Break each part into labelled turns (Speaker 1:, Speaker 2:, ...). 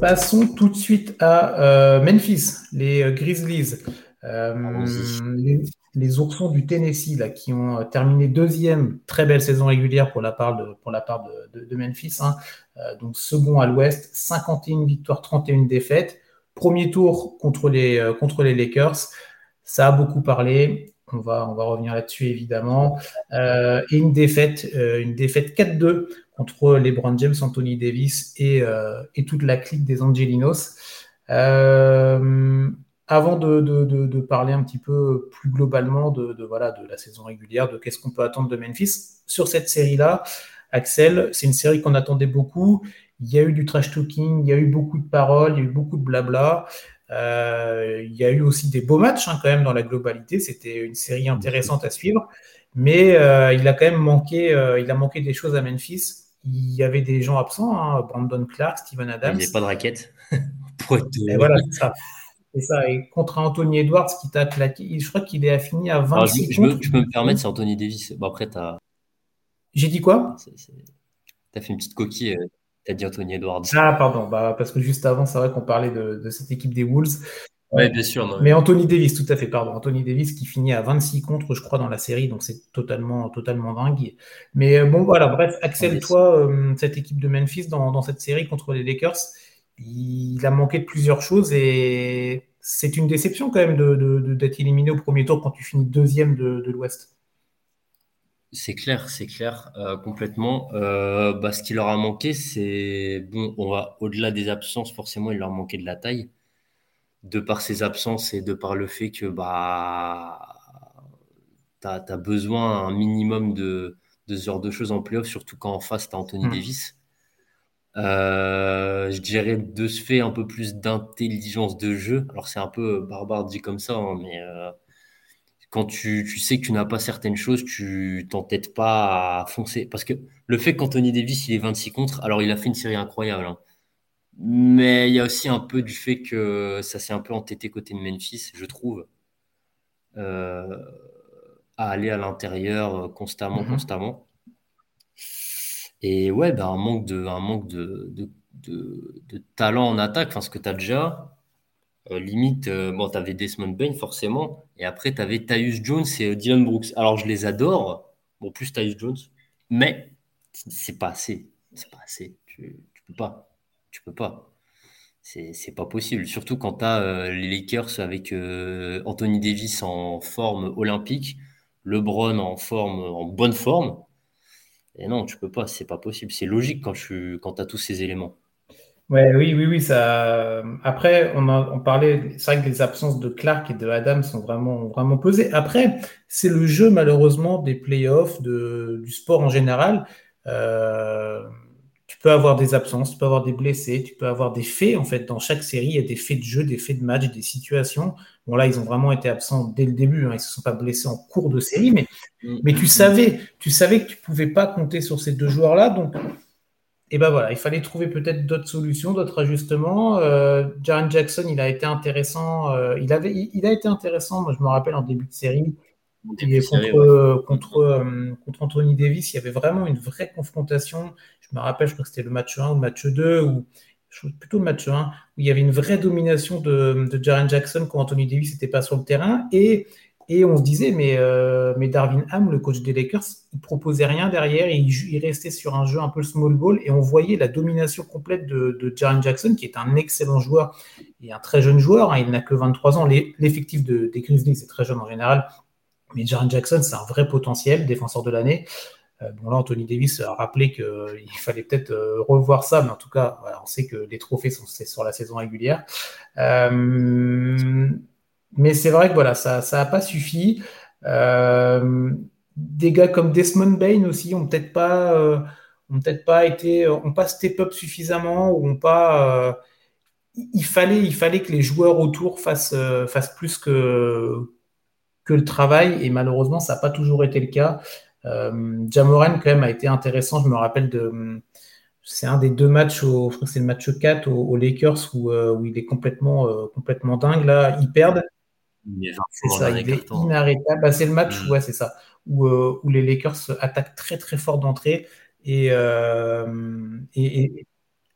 Speaker 1: Passons tout de suite à Memphis, les Grizzlies. Les, les, oursons du Tennessee là, qui ont terminé deuxième, très belle saison régulière pour la part de, pour la part de, Memphis. Hein. donc second à l'ouest, 51 victoires, 31 défaites. Premier tour contre les, contre les Lakers. Ça a beaucoup parlé. On va, on va revenir là-dessus évidemment. Euh, et une défaite, euh, une défaite 4-2 contre LeBron James, Anthony Davis et, euh, et toute la clique des Angelinos. avant de, de, de, parler un petit peu plus globalement de, voilà, de la saison régulière, de qu'est-ce qu'on peut attendre de Memphis, sur cette série-là, Axel, c'est une série qu'on attendait beaucoup. Il y a eu du trash talking, il y a eu beaucoup de paroles, il y a eu beaucoup de blabla. Euh, il y a eu aussi des beaux matchs hein, quand même dans la globalité. C'était une série intéressante à suivre, mais euh, il a quand même manqué, euh, il a manqué des choses à Memphis. Il y avait des gens absents, hein, Brandon Clark, Steven Adams.
Speaker 2: Il n'y avait pas de raquette.
Speaker 1: Et voilà, c'est ça. Et ça, et contre Anthony Edwards qui t'a claqué, je crois qu'il est fini à 26
Speaker 2: je, peux, je, peux, me permettre, c'est Anthony Davis. Bon, après, tu as.
Speaker 1: J'ai dit quoi?
Speaker 2: Tu as fait une petite coquille. T'as dit Anthony Edwards.
Speaker 1: Ah, pardon, bah, parce que juste avant, c'est vrai qu'on parlait de, cette équipe des Wolves.
Speaker 2: Oui, bien sûr.
Speaker 1: mais Anthony Davis, tout à fait, pardon. Anthony Davis qui finit à 26 contre, je crois, dans la série, donc c'est totalement, totalement dingue. Mais euh, bon, voilà, bref, Axel, toi, euh, cette équipe de Memphis dans, cette série contre les Lakers, il a manqué de plusieurs choses et c'est une déception quand même d'être éliminé au premier tour quand tu finis deuxième de l'Ouest.
Speaker 2: C'est clair, c'est clair, euh, complètement. Euh, bah, ce qui leur a manqué, c'est bon, on va au-delà des absences, forcément, il leur manquait de la taille, de par ces absences et de par le fait que bah tu as, besoin un minimum de, de ce genre de choses en playoff, surtout quand en face tu as Anthony hmm. Davis. Euh, je dirais de ce fait un peu plus d'intelligence de jeu. Alors c'est un peu barbare dit comme ça, hein, mais quand tu, sais que tu n'as pas certaines choses, tu t'entêtes pas à foncer. Parce que le fait qu'Anthony Davis, il est 26 contre, alors il a fait une série incroyable. Hein. Mais il y a aussi un peu du fait que ça s'est un peu entêté côté de Memphis, je trouve, euh, à aller à l'intérieur euh, constamment, mm-hmm. constamment. Et ouais, ben, un manque de, un manque de, de talent en attaque, enfin, ce que tu as déjà, euh, limite, euh, bon, tu avais Desmond Bain forcément, et après tu avais Tyus Jones et euh, Dylan Brooks. Alors je les adore, bon, plus Tyus Jones, mais c'est pas assez. C'est pas assez. Tu, peux pas. Tu peux pas. C'est pas possible. Surtout quand tu as les Lakers avec Anthony Davis en forme olympique, LeBron en forme, en bonne forme. Et non, tu peux pas, c'est pas possible. C'est logique quand tu quand as tous ces éléments.
Speaker 1: Ouais, oui, oui, oui. Ça... Après, on, on parlait, c'est vrai que les absences de Clark et de Adam sont vraiment, vraiment pesées. Après, c'est le jeu, malheureusement, des playoffs, de, du sport en général. Euh, tu peux avoir des absences, tu peux avoir des blessés, tu peux avoir des faits. En fait, dans chaque série, il y a des faits de jeu, des faits de match, des situations. Bon, là, ils ont vraiment été absents dès le début. Hein. Ils ne se sont pas blessés en cours de série, mais, mm. mais tu savais, tu savais que tu ne pouvais pas compter sur ces deux joueurs-là. Donc, et ben voilà, il fallait trouver peut-être d'autres solutions, d'autres ajustements. Euh, Jaren Jackson, il a été intéressant. Euh, il, avait, il, a été intéressant. Moi, je me rappelle en début de série, contre, contre, euh, contre, Anthony Davis, il y avait vraiment une vraie confrontation. Je me rappelle, je crois que c'était le match 1 ou le match 2, ou plutôt le match 1, où il y avait une vraie domination de, de Jaren Jackson quand Anthony Davis n'était pas sur le terrain. Et et on se disait, mais, euh, mais Darwin Ham, le coach des Lakers, il proposait rien derrière, il, restait sur un jeu un peu small ball, et on voyait la domination complète de, de Jaren Jackson, qui est un excellent joueur et un très jeune joueur. Hein, il n'a que 23 ans. L'effectif de, des Grizzlies, c'est très jeune en général, mais Jaren Jackson, c'est un vrai potentiel, défenseur de l'année. Euh, bon, là, Anthony Davis a rappelé qu'il fallait peut-être euh, revoir ça, mais en tout cas, on sait que les trophées sont sur la saison régulière. Euh, mais c'est vrai que voilà, ça n'a pas suffi. Euh, des gars comme Desmond Bain aussi ont peut-être pas, euh, peut-être pas été, ont pas step up suffisamment ou ont pas. Euh, il fallait, il fallait que les joueurs autour fassent, fassent plus que que le travail et malheureusement ça n'a pas toujours été le cas. Jamoran quand même a été intéressant. Je me rappelle de c'est un des deux matchs, au, je crois que c'est le match 4 aux, Lakers où, où, il est complètement, complètement dingue. Là, ils perdent. C'est ça, il est inarrêtable. Bah, c'est le match, mm. ouais, c'est ça, où, euh, où, les Lakers attaquent très très fort d'entrée et, euh, et,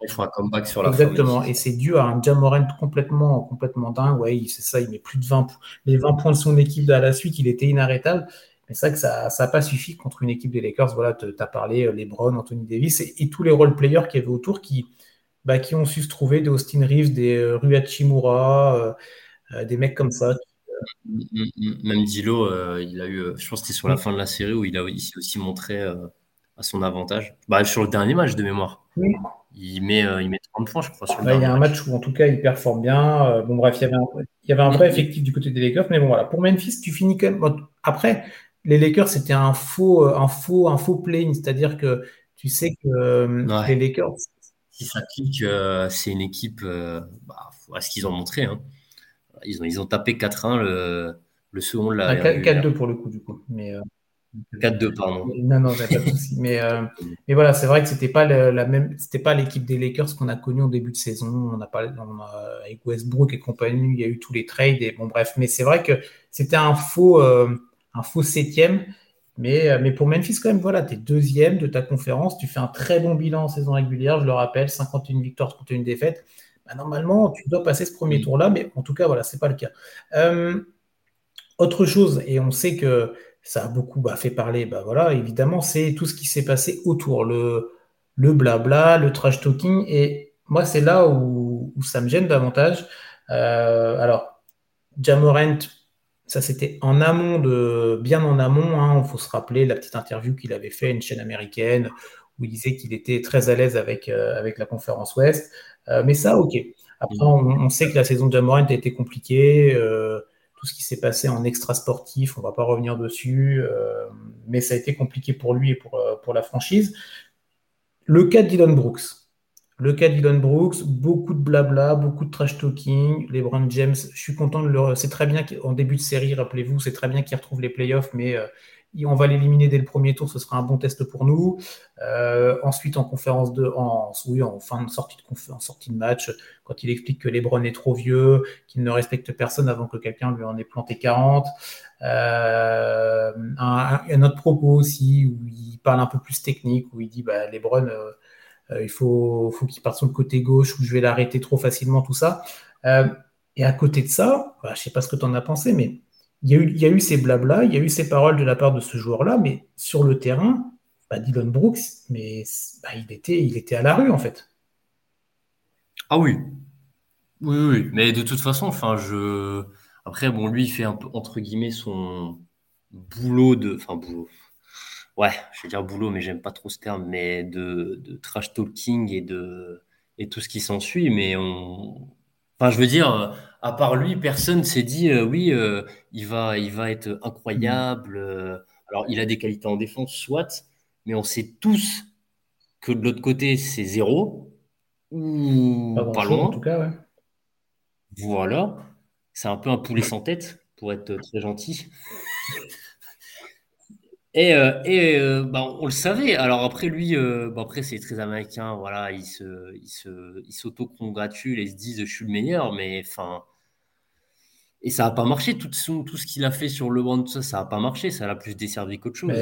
Speaker 2: Il fera un comeback sur la
Speaker 1: Exactement. Et c'est dû à un Jamorant complètement, complètement dingue. Ouais, c'est ça, il met plus de 20 Les 20 points de son équipe à la suite, il était inarrêtable. Mais c'est vrai que ça n'a pas suffi contre une équipe des Lakers. Voilà, tu as parlé euh, LeBron, Anthony Davis et, tous les role-players qui avaient autour qui, bah, qui ont su se trouver des Austin Reeves, des Rui Hachimura, euh, des mecs comme ça.
Speaker 2: Mm, mm, mm. Même Dilo, il a eu, je pense que c'était sur la fin de la série où il, a, s'est aussi montré à son avantage. Bah, sur le dernier match de mémoire. Il, met, il met 30 points, je crois. Sur
Speaker 1: le il y a un match où, en tout cas, il performe bien. bon, bref, il y avait un, il y avait un vrai effectif du côté des Lakers. Mais bon, voilà. Pour Memphis, tu finis quand même. après, les Lakers, c'était un faux, un faux, un faux play, c'est-à-dire que tu sais que euh, les Lakers.
Speaker 2: Si ça clique, euh, c'est une équipe, euh, bah, ce qu'ils ont montré. Hein. Ils, ont, ils ont tapé 4-1 le, le second de la.
Speaker 1: 4-2 pour le coup, du coup. Mais,
Speaker 2: 4-2, pardon.
Speaker 1: Non, non, pas de souci. mais, mais voilà, c'est vrai que c'était pas la même, c'était pas l'équipe des Lakers qu'on a connue en début de saison. On a parlé avec Westbrook et compagnie, il y a eu tous les trades et bon bref. Mais c'est vrai que c'était un faux, un faux septième. Mais, euh, mais pour Memphis, quand même, voilà, tu es deuxième de ta conférence. Tu fais un très bon bilan en saison régulière, je le rappelle, 51 victoires, 31 défaites. Bah, normalement, tu dois passer ce premier tour-là, mais en tout cas, voilà, c'est pas le cas. Euh, autre chose, et on sait que ça a beaucoup bah, fait parler, bah, voilà, évidemment, c'est tout ce qui s'est passé autour, le, le blabla, le trash talking. Et moi, c'est là où, ça me gêne davantage. Euh, alors, Jamorant, ça, c'était en amont de, bien en amont. Il hein. faut se rappeler la petite interview qu'il avait fait à une chaîne américaine où il disait qu'il était très à l'aise avec, euh, avec la conférence Ouest. Euh, mais ça, ok. Après, on, sait que la saison de Jamorant a été compliquée. Euh, tout ce qui s'est passé en extra sportif, on ne va pas revenir dessus. mais ça a été compliqué pour lui et pour, pour la franchise. Le cas de Dylan Brooks. Le cas d'Elon Brooks, beaucoup de blabla, beaucoup de trash talking. LeBron James, je suis content de le. C'est très bien qu'en début de série, rappelez-vous, c'est très bien qu'il retrouve les playoffs, mais euh, on va l'éliminer dès le premier tour, ce sera un bon test pour nous. Euh, ensuite, en conférence de, en, oui, en fin de sortie de, en sortie de match, quand il explique que LeBron est trop vieux, qu'il ne respecte personne avant que quelqu'un lui en ait planté 40. Euh, un, un, autre propos aussi où il parle un peu plus technique, où il dit bah, LeBron euh, il faut, qu'il parte sur le côté gauche ou je vais l'arrêter trop facilement, tout ça. Euh, et à côté de ça, je ne sais pas ce que tu en as pensé, mais il y, a eu, ces blabla, il y a eu ces paroles de la part de ce joueur-là, mais sur le terrain, bah, Dylan Brooks, mais bah, il, était, il était à la rue en fait.
Speaker 2: Ah oui. Oui, oui, mais de toute façon, enfin, je. Après, bon, lui, il fait un peu, entre guillemets, son boulot de. Enfin, boulot ouais, je vais dire boulot, mais j'aime pas trop ce terme, mais de, de trash talking et de et tout ce qui s'ensuit. Mais on, enfin, je veux dire, à part lui, personne s'est dit euh, oui, euh, il va, il va être incroyable. Euh. alors, il a des qualités en défense, soit, mais on sait tous que de l'autre côté, c'est zéro ou pas, loin. En tout cas, ouais. Voilà, c'est un peu un poulet sans tête, pour être très gentil. Et, euh, et euh, bah, on le savait. Alors après lui, euh, bah, après c'est très américain. Voilà, il se, il se, il s'auto-congratule et se disent je suis le meilleur. Mais enfin, et ça n'a pas marché. Tout, tout ce qu'il a fait sur le banc, tout ça, ça n'a pas marché. Ça l'a plus desservi qu'autre chose.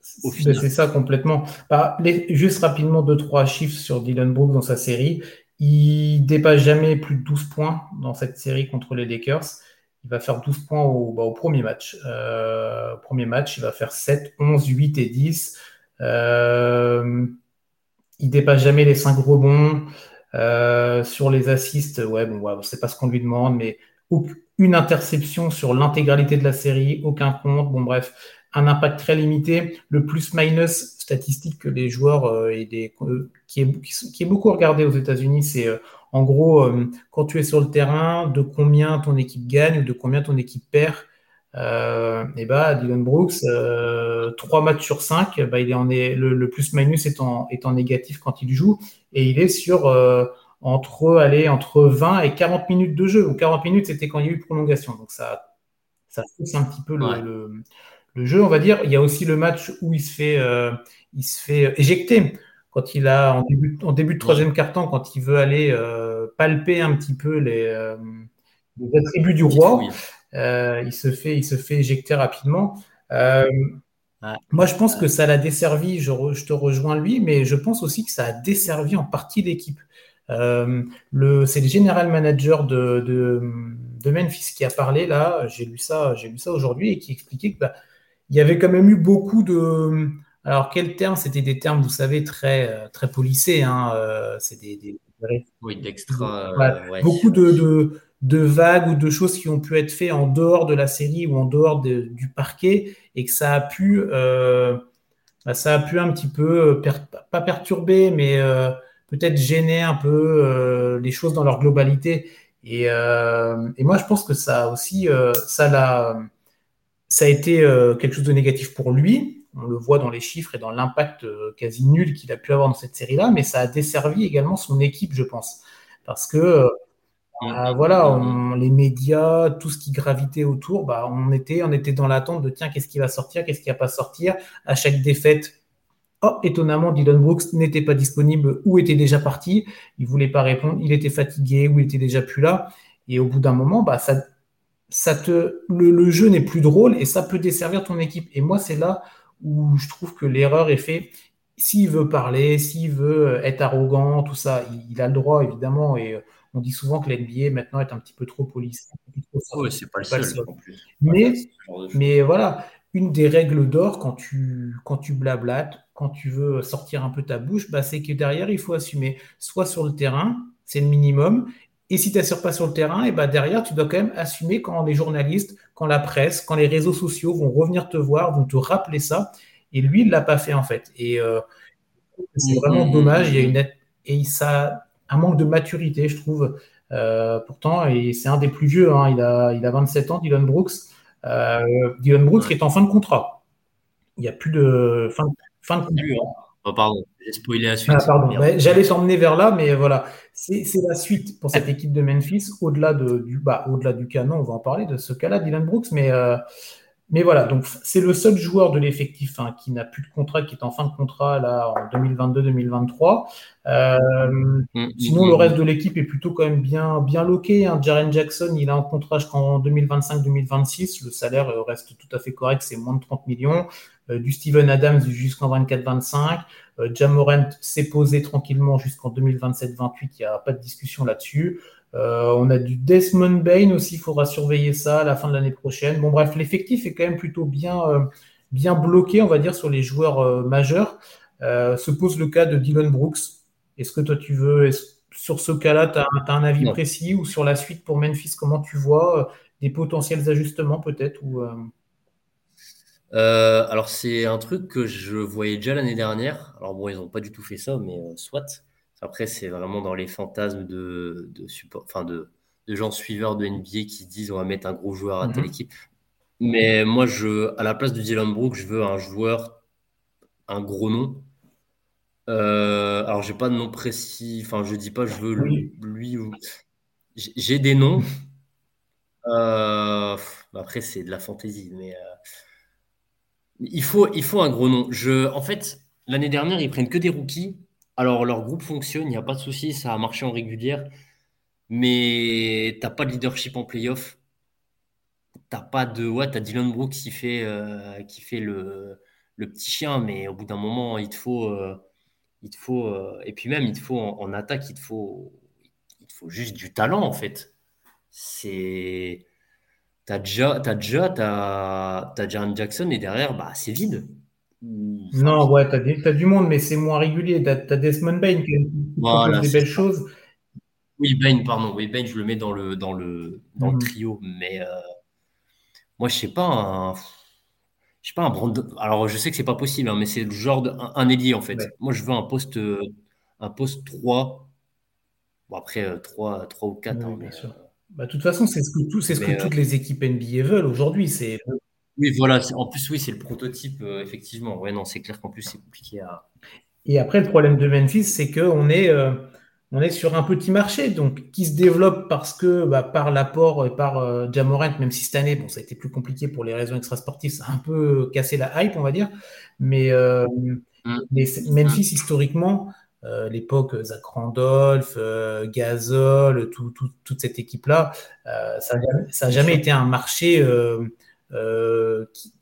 Speaker 1: c'est ça complètement. Bah, juste rapidement deux trois chiffres sur Dylan Brooks dans sa série. Il dépasse jamais plus de 12 points dans cette série contre les Lakers. Il va faire 12 points au, bah, premier match. Euh, premier match, il va faire 7, 11, 8 et 10. Euh, il dépasse jamais les 5 rebonds. Euh, sur les assists, ouais, bon, c'est pas ce qu'on lui demande, mais une interception sur l'intégralité de la série, aucun compte. Bon, bref, un impact très limité. Le plus-minus statistique que les joueurs et qui, est, qui, est, beaucoup regardé aux États-Unis, c'est en gros, euh, quand tu es sur le terrain, de combien ton équipe gagne ou de combien ton équipe perd. Euh, et bah, Dylan Brooks, euh, 3 matchs sur 5, bah, il est en, le, plus-minus est en, est en négatif quand il joue. Et il est sur euh, entre, allez, entre 20 et 40 minutes de jeu. Ou 40 minutes, c'était quand il y a eu prolongation. Donc ça, ça pousse un petit peu le, le, jeu, on va dire. Il y a aussi le match où il se fait, il se fait éjecter quand il a en début, en début de troisième quart-temps, quand il veut aller euh, palper un petit peu les, euh, les attributs du roi, euh, il se fait, il se fait éjecter rapidement. Moi, je pense que ça l'a desservi, je, te rejoins lui, mais je pense aussi que ça a desservi en partie l'équipe. C'est le general manager de, de, Memphis qui a parlé là, j'ai lu ça, j'ai lu ça aujourd'hui et qui expliquait qu'il bah, y avait quand même eu beaucoup de. Alors, quels termes? C'était des termes, vous savez, très, très polissés. Hein, euh, c'est des,
Speaker 2: Oui, d'extra.
Speaker 1: Beaucoup de, de, vagues ou de choses qui ont pu être faites en dehors de la série ou en dehors du parquet et que ça a pu, euh, bah, ça a pu un petit peu, pas perturber, mais peut-être gêner un peu euh, les choses dans leur globalité. Et, euh, et, moi, je pense que ça aussi, euh, ça, l'a, ça a été quelque chose de négatif pour lui. On le voit dans les chiffres et dans l'impact quasi nul qu'il a pu avoir dans cette série-là, mais ça a desservi également son équipe, je pense. Parce que bah, voilà, les médias, tout ce qui gravitait autour, bah, on, était, on était dans l'attente de tiens, qu'est-ce qui va sortir, qu'est-ce qui va pas sortir? À chaque défaite, Oh, étonnamment, Dylan Brooks n'était pas disponible ou était déjà parti. Il voulait pas répondre, il était fatigué ou il était déjà plus là. Et au bout d'un moment, bah, ça, ça te, le, jeu n'est plus drôle et ça peut desservir ton équipe. Et moi, c'est là où je trouve que l'erreur est faite. S'il veut parler, s'il veut être arrogant, tout ça, il, a le droit, évidemment. Et euh, on dit souvent que l'NBA maintenant est un petit peu trop police.
Speaker 2: Oui, c'est pas le seul.
Speaker 1: Mais, mais voilà, une des règles d'or quand tu, quand tu blablates, quand tu veux sortir un peu ta bouche, bah, c'est que derrière, il faut assumer. Soit sur le terrain, c'est le minimum. Et si tu n'assures pas sur le terrain, et bah derrière, tu dois quand même assumer quand les journalistes, quand la presse, quand les réseaux sociaux vont revenir te voir, vont te rappeler ça. Et lui, il ne l'a pas fait en fait. Et euh, c'est vraiment mmh. dommage. Il y a une et ça un manque de maturité, je trouve. Euh, pourtant, et c'est un des plus vieux. Hein. il, a, il a 27 ans, Dylan Brooks. Euh, Dylan Brooks est en fin de contrat. Il n'y a plus de fin, fin de contrat.
Speaker 2: Oh, pardon, j'ai spoilé la suite.
Speaker 1: Ah, j'allais s'emmener vers là, mais voilà, c'est la suite pour cette équipe de Memphis. Au-delà du, bah, au-delà du canon, on va en parler de ce cas-là, Dylan Brooks, mais euh, mais voilà, donc c'est le seul joueur de l'effectif hein, qui n'a plus de contrat, qui est en fin de contrat là en 2022-2023. Euh, mm, mm, sinon, le mm, reste de l'équipe est plutôt quand même bien, bien loqué. Hein. Jaren Jackson, il a un contrat jusqu'en 2025-2026. Le salaire euh, reste tout à fait correct, c'est moins de 30 millions. Euh, du Steven Adams jusqu'en 24-25. Euh, Jamorant s'est posé tranquillement jusqu'en 2027-28. Il n'y a pas de discussion là-dessus. Euh, on a du Desmond Bain aussi, il faudra surveiller ça à la fin de l'année prochaine. Bon, bref, l'effectif est quand même plutôt bien, euh, bien bloqué, on va dire, sur les joueurs euh, majeurs. se pose le cas de Dylan Brooks. Est-ce que toi, tu veux, sur ce cas-là, tu as, un avis précis ou sur la suite pour Memphis, comment tu vois des potentiels ajustements peut-être ou,
Speaker 2: Alors, c'est un truc que je voyais déjà l'année dernière. Alors, bon, ils n'ont pas du tout fait ça, mais soit. Après, c'est vraiment dans les fantasmes de, de support, enfin de, de, gens suiveurs de NBA qui disent on va mettre un gros joueur à telle mhm. équipe. Mais moi, je, à la place de Dylan Brooks, je veux un joueur, un gros nom. Euh, alors, j'ai pas de nom précis. Enfin, je dis pas je veux lui, ou. J'ai des noms. Euh, après, c'est de la fantaisie, mais euh, il faut, il faut un gros nom. Je, en fait, l'année dernière, ils prennent que des rookies alors, leur groupe fonctionne, il n'y a pas de souci, ça a marché en régulière, mais t'as pas de leadership en playoff. T'as pas de. Ouais, t'as Dylan Brooks qui fait, euh, fait le, petit chien, mais au bout d'un moment, il te faut. Euh, il faut euh, et puis même, il te faut en, attaque, il te faut, il te faut juste du talent, en fait. C'est. T'as déjà, t'as déjà, t'as, t'as Jackson et derrière, bah, c'est vide.
Speaker 1: Non, ouais, t'as, as du monde, mais c'est moins régulier. T'as, as Desmond Bain qui, voilà, des belles choses.
Speaker 2: Oui, Bain, pardon. Oui, Bain, je le mets dans le, dans le, dans le mhm. trio. Mais euh, moi, je sais pas un. Je sais pas un Brandon. Alors, je sais que c'est pas possible, hein, mais c'est le genre de, un, ailier en fait. Moi, je veux un poste, un poste 3. Bon, après, 3, euh, 3 ou 4.
Speaker 1: Hein, bien sûr. Euh, bah, de toute façon, c'est ce que, tout, c'est ce que toutes les équipes NBA veulent aujourd'hui. C'est
Speaker 2: oui, voilà. En plus, oui, c'est le prototype, euh, effectivement. Ouais, non, c'est clair qu'en plus, c'est compliqué à.
Speaker 1: Et après, le problème de Memphis, c'est qu'on est, euh, on est sur un petit marché, donc qui se développe parce que bah, par l'apport et par euh, Jamorant, même si cette année, bon, ça a été plus compliqué pour les raisons extrasportives, ça a un peu cassé la hype, on va dire. Mais, mm. Memphis, historiquement, l'époque Zach Randolph, Gasol, toute cette équipe-là, ça n'a jamais été un marché euh, qui,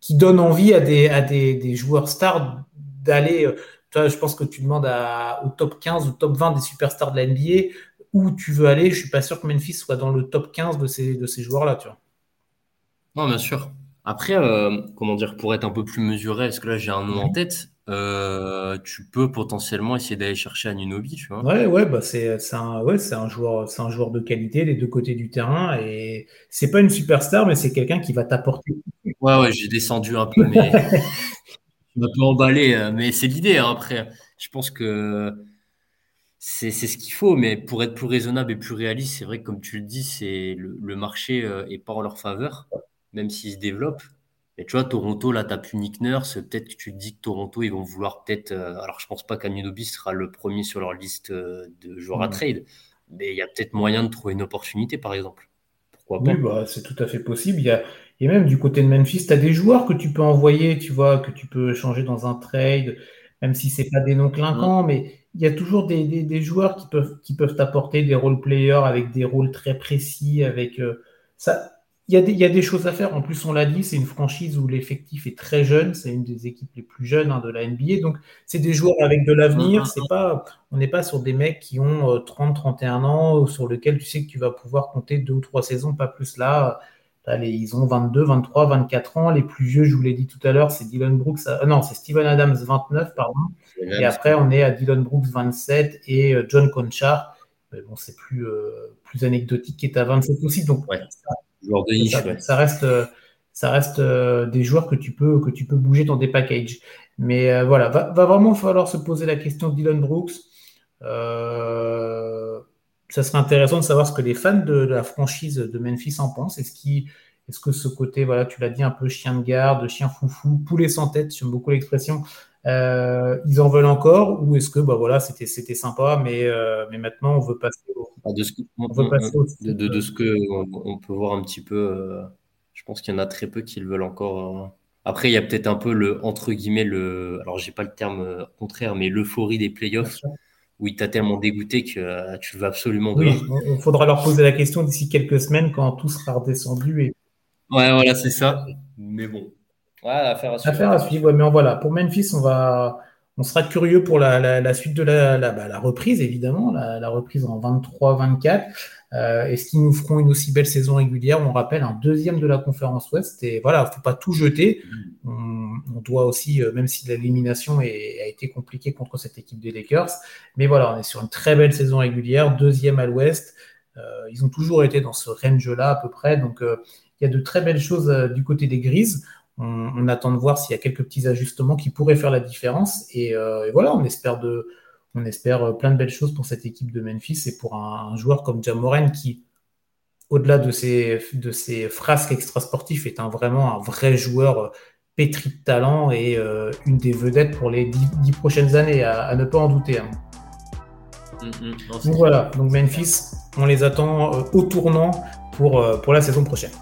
Speaker 1: qui donne envie à des, à des, des joueurs stars d'aller. Toi, je pense que tu demandes à, au top 15 ou top 20 des superstars de la NBA où tu veux aller. Je suis pas sûr que Memphis soit dans le top 15 de ces, de ces joueurs-là, tu vois.
Speaker 2: Non, bien sûr. Après, euh, comment dire, pour être un peu plus mesuré, est-ce que là j'ai un nom en tête euh, Tu peux potentiellement essayer d'aller chercher Anunobi, tu vois.
Speaker 1: Ouais, ouais, bah c'est un, ouais, un joueur, c'est un joueur de qualité des deux côtés du terrain et c'est pas une superstar, mais c'est quelqu'un qui va t'apporter.
Speaker 2: Ouais, ouais, j'ai descendu un peu, mais je un peu emballé, euh, mais c'est l'idée. Hein, après, je pense que c'est ce qu'il faut, mais pour être plus raisonnable et plus réaliste, c'est vrai que comme tu le dis, c'est le, le, marché est pas en leur faveur même s'ils se développent. Mais tu vois, Toronto, là, tu n'as plus Nick Nurse. Peut-être que tu te dis que Toronto, ils vont vouloir peut-être. Euh, alors, je pense pas qu'Anunobi sera le premier sur leur liste euh, de joueurs à trade. Mais il y a peut-être moyen de trouver une opportunité, par exemple.
Speaker 1: Pourquoi pas? Oui, bah, c'est tout à fait possible. Il y a, et même du côté de Memphis, tu as des joueurs que tu peux envoyer, tu vois, que tu peux changer dans un trade, même si c'est pas des noms clinquants, mm. mais il y a toujours des, des, joueurs qui peuvent, qui peuvent apporter des role players avec des rôles très précis, avec euh, ça il y, a des, il y, a des, choses à faire. En plus, on l'a dit, c'est une franchise où l'effectif est très jeune. C'est une des équipes les plus jeunes hein, de la NBA. Donc, c'est des joueurs avec de l'avenir. Mm-hmm. C'est pas, on n'est pas sur des mecs qui ont 30, euh, 31 ans, sur lesquels tu sais que tu vas pouvoir compter deux ou trois saisons, pas plus là. ils ont 22, 23, 24 ans. Les plus vieux, je vous l'ai dit tout à l'heure, c'est Dylan Brooks. Euh, non, c'est Steven Adams, 29, pardon. Et après, on est à Dylan Brooks, 27, et euh, John Conchar. Mais bon, c'est plus, plus anecdotique, qui est à 27 aussi. Donc, ouais ça, reste, ça reste euh, des joueurs que tu peux, que tu peux bouger dans des packages. Mais euh, voilà, va, vraiment falloir se poser la question de Dylan Brooks. Euh, ça serait intéressant de savoir ce que les fans de, la franchise de Memphis en pensent. Est-ce qui est-ce que ce côté, voilà, tu l'as dit, un peu chien de garde, chien foufou, poulet sans tête, j'aime beaucoup l'expression, ils en veulent encore? Ou est-ce que bah voilà c'était sympa mais mais maintenant on veut passer
Speaker 2: de ce que, on, de, de, ce que on, peut voir un petit peu, euh, je pense qu'il y en a très peu qui le veulent encore. Euh. Après, il y a peut-être un peu le entre guillemets le, alors j'ai pas le terme euh, contraire, mais l'euphorie des playoffs où il t'a tellement dégoûté que tu veux absolument.
Speaker 1: Oui, il faudra leur poser la question d'ici quelques semaines quand tout sera redescendu. Et...
Speaker 2: Ouais, voilà, c'est ça. Mais bon,
Speaker 1: ouais, affaire à suivre. Affaire à suivre, mais voilà. Pour Memphis, on va on sera curieux pour la, suite de la, bah, la, reprise, évidemment, la, reprise en 23-24. Euh, Est-ce qu'ils nous feront une aussi belle saison régulière? On rappelle un deuxième de la conférence Ouest. Et voilà, il ne faut pas tout jeter. On, doit aussi, euh, même si l'élimination a été compliquée contre cette équipe des Lakers, mais voilà, on est sur une très belle saison régulière, deuxième à l'Ouest. Euh, ils ont toujours été dans ce range-là à peu près. Donc, il y a de très belles choses du côté des Grises. On, attend de voir s'il y a quelques petits ajustements qui pourraient faire la différence. Et, euh, voilà, on espère, de, on espère euh, plein de belles choses pour cette équipe de Memphis et pour un, joueur comme Jamoren qui, au-delà de ses, de ses frasques extrasportifs, est un, vraiment un vrai joueur euh, pétri de talent et une des vedettes pour les dix, prochaines années, à, ne pas en douter. Hein. Mm, mm. donc voilà, donc Memphis, on les attend au tournant pour, pour la saison prochaine.